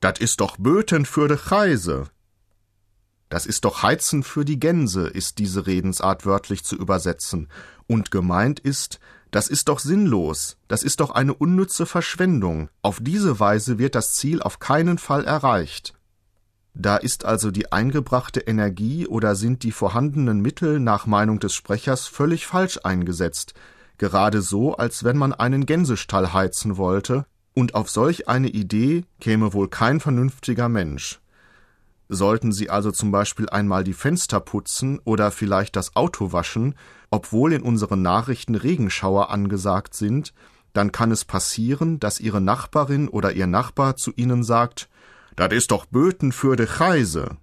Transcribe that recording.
Dat ist doch Böten für de Cheise. Das ist doch Heizen für die Gänse, ist diese Redensart wörtlich zu übersetzen. Und gemeint ist, das ist doch sinnlos, das ist doch eine unnütze Verschwendung. Auf diese Weise wird das Ziel auf keinen Fall erreicht. Da ist also die eingebrachte Energie oder sind die vorhandenen Mittel nach Meinung des Sprechers völlig falsch eingesetzt, gerade so, als wenn man einen Gänsestall heizen wollte, und auf solch eine Idee käme wohl kein vernünftiger Mensch. Sollten Sie also zum Beispiel einmal die Fenster putzen oder vielleicht das Auto waschen, obwohl in unseren Nachrichten Regenschauer angesagt sind, dann kann es passieren, dass Ihre Nachbarin oder Ihr Nachbar zu Ihnen sagt, Das ist doch Böten für de Cheise.